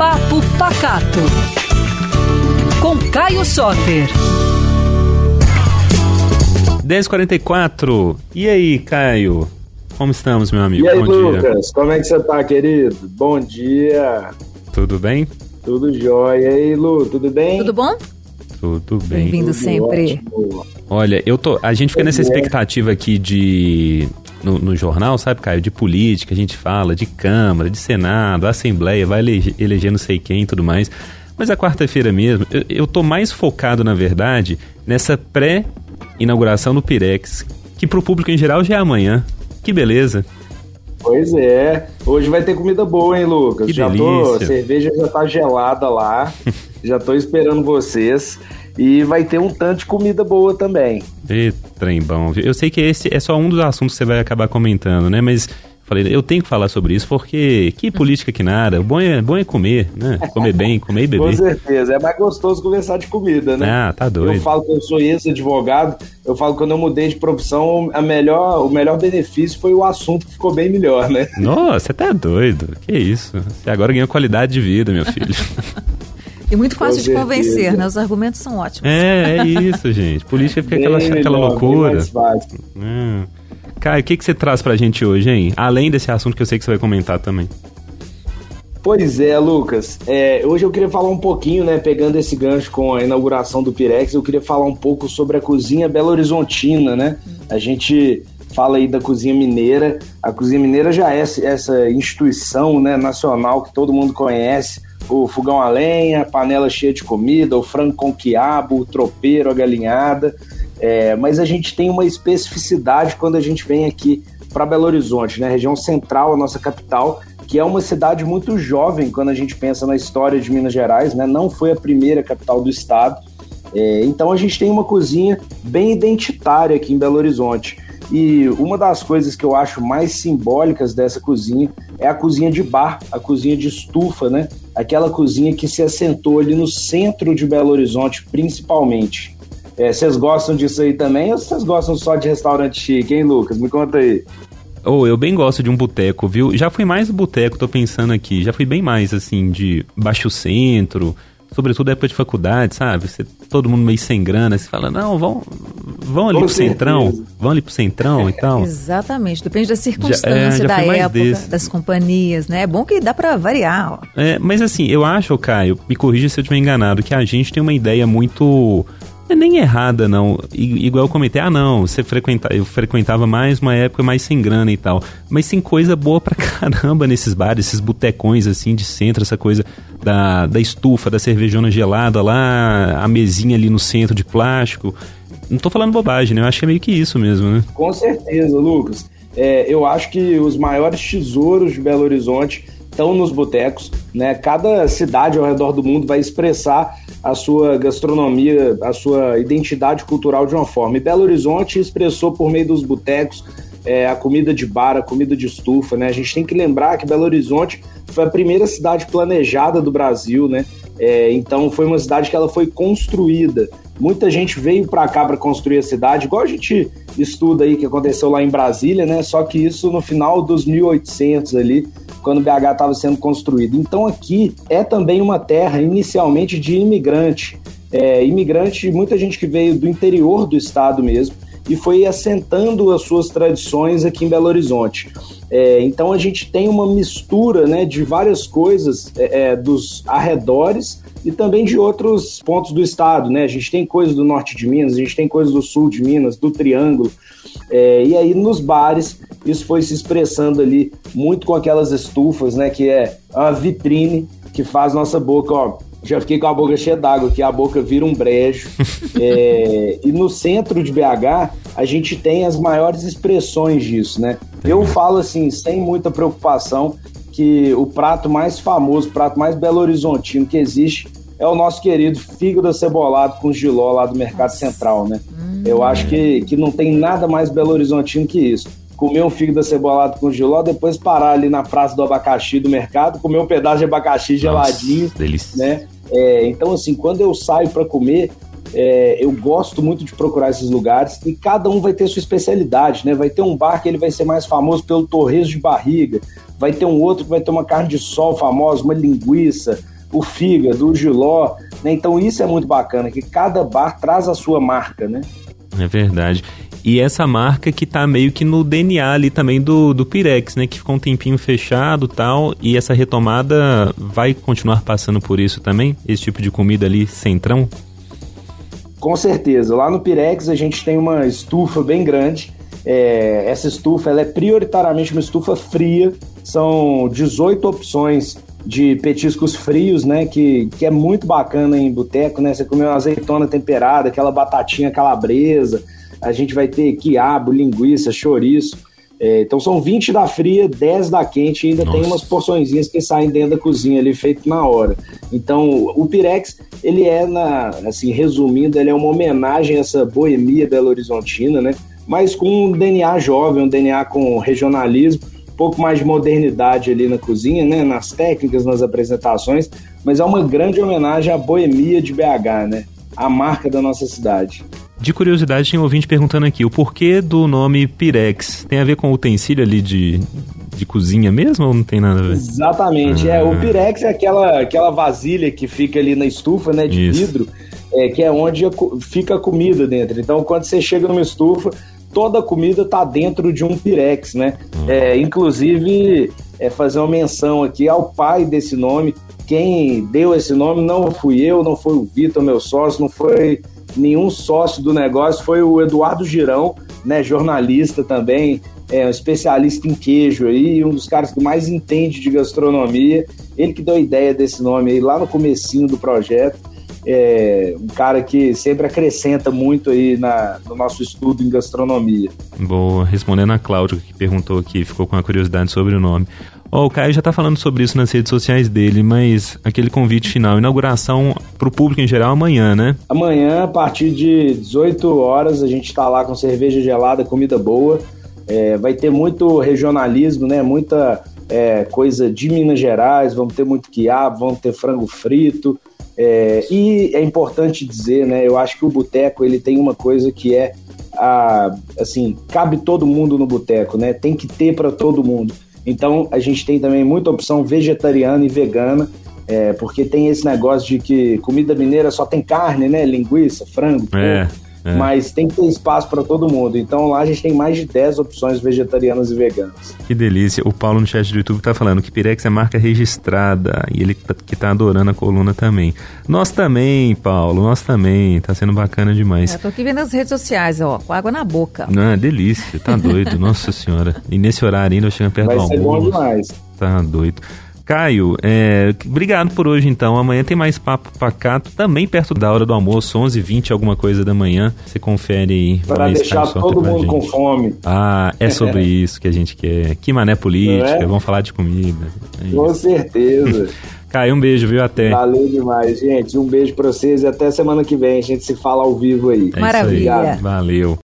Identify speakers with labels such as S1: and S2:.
S1: Papo Pacato. Com Caio Soter.
S2: 10h44. E aí, Caio? Como estamos, meu amigo?
S3: E aí,
S2: Bom
S3: Lucas?
S2: dia.
S3: Como é que você tá, querido? Bom dia.
S2: Tudo bem?
S3: Tudo jóia. E aí, Lu, tudo bem?
S4: Tudo bom?
S2: Tudo bem.
S4: Bem-vindo sempre.
S3: ótimo.
S2: Olha, eu tô. A gente fica nessa
S3: é.
S2: expectativa aqui de. No, no jornal, sabe, Caio? De política, a gente fala de Câmara, de Senado, Assembleia, vai eleger, eleger não sei quem e tudo mais. Mas a quarta-feira mesmo, eu, eu tô mais focado, na verdade, nessa pré-inauguração do Pirex, que pro público em geral já é amanhã. Que beleza.
S3: Pois é. Hoje vai ter comida boa, hein, Lucas?
S2: Que
S3: já tô.
S2: delícia.
S3: A cerveja já tá gelada lá. já tô esperando vocês. E vai ter um tanto de comida boa também.
S2: E trem bom. Eu sei que esse é só um dos assuntos que você vai acabar comentando, né? Mas falei, eu tenho que falar sobre isso porque que política que nada. O bom é, bom é comer, né? Comer bem, comer e
S3: Com
S2: beber.
S3: certeza. É mais gostoso conversar de comida, né?
S2: Ah, tá
S3: Eu
S2: doido.
S3: falo que eu sou ex-advogado, eu falo que quando eu mudei de profissão, a melhor, o melhor benefício foi o assunto que ficou bem melhor, né?
S2: Nossa, você tá doido. Que isso? Você agora ganhou qualidade de vida, meu filho.
S4: E muito fácil de
S3: certeza.
S4: convencer, né? Os argumentos são ótimos.
S2: É, é isso, gente. Política fica aquela, aquela
S3: melhor, bem
S2: loucura.
S3: mais fácil.
S2: Hum. Caio, o que, que você traz pra gente hoje, hein? Além desse assunto que eu sei que você vai comentar também.
S3: Pois é, Lucas. É, hoje eu queria falar um pouquinho, né, pegando esse gancho com a inauguração do Pirex, eu queria falar um pouco sobre a cozinha Belo Horizontina, né? A gente fala aí da cozinha mineira. A cozinha mineira já é essa- essa instituição, né, nacional que todo mundo conhece. O fogão a lenha, panela cheia de comida, o frango com quiabo, o tropeiro, a galinhada. É, mas a gente tem uma especificidade quando a gente vem aqui para Belo Horizonte, né? Região central, a nossa capital, que é uma cidade muito jovem quando a gente pensa na história de Minas Gerais, né? Não foi a primeira capital do estado. É, então a gente tem uma cozinha bem identitária aqui em Belo Horizonte. E uma das coisas que eu acho mais simbólicas dessa cozinha é a cozinha de bar, a cozinha de estufa, né? Aquela cozinha que se assentou ali no centro de Belo Horizonte, principalmente. É, Vocês gostam disso aí também ou vocês gostam só de restaurante chique, hein, Lucas? Me conta aí.
S2: Ou eu bem gosto de um boteco, viu? Já fui mais boteco, tô pensando aqui. Já fui bem mais, assim, de baixo centro, sobretudo época de faculdade, sabe? Você, todo mundo meio sem grana, você fala, não, vão, vão ali
S3: Com
S2: pro centrão, vão ali pro centrão e tal.
S4: Exatamente, depende da
S2: é,
S4: circunstância,
S2: já
S4: da
S2: fui mais
S4: época,
S2: desse.
S4: das companhias, né? É bom que dá pra variar. ó.
S2: É, mas assim, eu acho, Caio, me corrija se eu estiver enganado, que a gente tem uma ideia muito. não é nem errada, não. I- igual eu comentei, ah, não, você frequenta, eu frequentava mais uma época mais sem grana e tal. Mas tem coisa boa pra caramba nesses bares, esses botecões assim de centro, essa coisa da, da estufa, da cervejona gelada lá, a mesinha ali no centro de plástico. Não tô falando bobagem, né? Eu acho que é meio que isso mesmo, né?
S3: Com certeza, Lucas. É, eu acho que os maiores tesouros de Belo Horizonte estão nos botecos, né? Cada cidade ao redor do mundo vai expressar a sua gastronomia, a sua identidade cultural de uma forma. E Belo Horizonte expressou por meio dos botecos é, a comida de bar, a comida de estufa, né? A gente tem que lembrar que Belo Horizonte foi a primeira cidade planejada do Brasil, né? É, então foi uma cidade que ela foi construída. Muita gente veio para cá para construir a cidade, igual a gente estuda aí que aconteceu lá em Brasília, né? Só que isso no final dos 1800 ali, quando BH estava sendo construído. Então aqui é também uma terra inicialmente de imigrante. É, imigrante, muita gente que veio do interior do estado mesmo e foi assentando as suas tradições aqui em Belo Horizonte. É, então a gente tem uma mistura né, de várias coisas é, é, dos arredores e também de outros pontos do estado. Né? A gente tem coisas do norte de Minas, a gente tem coisas do sul de Minas, do Triângulo. É, e aí nos bares isso foi se expressando ali muito com aquelas estufas, né? Que é uma vitrine que faz nossa boca, ó. Já fiquei com a boca cheia d'água, que a boca vira um brejo. É, e no centro de BH, a gente tem as maiores expressões disso, né? Eu falo assim, sem muita preocupação, que o prato mais famoso, o prato mais belo horizontino que existe é o nosso querido fígado acebolado com giló lá do Mercado Central, né? Eu acho que, que não tem nada mais belo horizontino que isso. Comer um fígado acebolado com giló, depois parar ali na praça do abacaxi do mercado, comer um pedaço de abacaxi geladinho,
S2: Nossa, delícia.
S3: né? É, então, assim, quando eu saio para comer, é, eu gosto muito de procurar esses lugares e cada um vai ter sua especialidade, né? Vai ter um bar que ele vai ser mais famoso pelo torresmo de barriga, vai ter um outro que vai ter uma carne de sol famosa, uma linguiça, o fígado, o giló, né? Então isso é muito bacana, que cada bar traz a sua marca, né?
S2: É verdade. E essa marca que tá meio que no DNA ali também do, do Pirex, né? Que ficou um tempinho fechado tal. E essa retomada vai continuar passando por isso também? Esse tipo de comida ali centrão?
S3: Com certeza. Lá no Pirex a gente tem uma estufa bem grande. É, essa estufa ela é prioritariamente uma estufa fria. São 18 opções de petiscos frios, né? Que, que é muito bacana em boteco, né? Você comer uma azeitona temperada, aquela batatinha calabresa a gente vai ter quiabo, linguiça, chouriço. É, então são 20 da fria, 10 da quente e ainda Nossa. tem umas porçõezinhas que saem dentro da cozinha ali, feito na hora. Então o Pirex, ele é, na, assim, resumindo, ele é uma homenagem a essa boemia belo-horizontina, né? Mas com um DNA jovem, um DNA com regionalismo, um pouco mais de modernidade ali na cozinha, né? Nas técnicas, nas apresentações, mas é uma grande homenagem à boemia de BH, né? A marca da nossa cidade.
S2: De curiosidade, tem um ouvinte perguntando aqui, o porquê do nome Pirex? Tem a ver com o utensílio ali de, de cozinha mesmo ou não tem nada a ver?
S3: Exatamente, ah. é, o ah. Pirex é aquela, aquela vasilha que fica ali na estufa, né, de Isso. vidro, é, que é onde fica a comida dentro. Então, quando você chega numa estufa, toda a comida está dentro de um Pirex, né? Hum. É, inclusive, é, fazer uma menção aqui ao pai desse nome. Quem deu esse nome não fui eu, não foi o Vitor, meu sócio, não foi nenhum sócio do negócio, foi o Eduardo Girão, né, jornalista também, é, um especialista em queijo aí, um dos caras que mais entende de gastronomia, ele que deu a ideia desse nome aí lá no comecinho do projeto, é um cara que sempre acrescenta muito aí na, no nosso estudo em gastronomia.
S2: Boa, respondendo a Cláudia que perguntou aqui, ficou com a curiosidade sobre o nome. Oh, o Caio já está falando sobre isso nas redes sociais dele, mas aquele convite final, inauguração para o público em geral amanhã, né?
S3: Amanhã, a partir de 18 horas, a gente está lá com cerveja gelada, comida boa. É, vai ter muito regionalismo, né? Muita é, coisa de Minas Gerais, vamos ter muito quiabo, vamos ter frango frito. É, e é importante dizer, né? Eu acho que o boteco ele tem uma coisa que é a, assim, cabe todo mundo no boteco, né? Tem que ter para todo mundo. Então a gente tem também muita opção vegetariana e vegana, é, porque tem esse negócio de que comida mineira só tem carne, né? Linguiça, frango, é. É. Mas tem que ter espaço para todo mundo. Então lá a gente tem mais de 10 opções vegetarianas e veganas.
S2: Que delícia. O Paulo no chat do YouTube tá falando que Pirex é marca registrada e ele tá, que tá adorando a coluna também. Nós também, Paulo, nós também. Tá sendo bacana demais.
S4: É, tô aqui vendo as redes sociais, ó, com água na boca.
S2: Não, é delícia, tá doido. Nossa senhora. E nesse horário ainda eu chego perto
S3: Vai
S2: do almoço.
S3: Vai ser bom demais.
S2: Tá doido. Caio, é, obrigado por hoje então. Amanhã tem mais papo pacato, também perto da hora do almoço, 11h20, alguma coisa da manhã. Você confere aí.
S3: Para deixar todo mundo com fome.
S2: Ah, é sobre isso que a gente quer. Que mané política, é? vamos falar de comida.
S3: É com certeza.
S2: Caio, um beijo, viu? Até.
S3: Valeu demais, gente. Um beijo pra vocês e até semana que vem. A gente se fala ao vivo aí.
S2: É Maravilha. Valeu.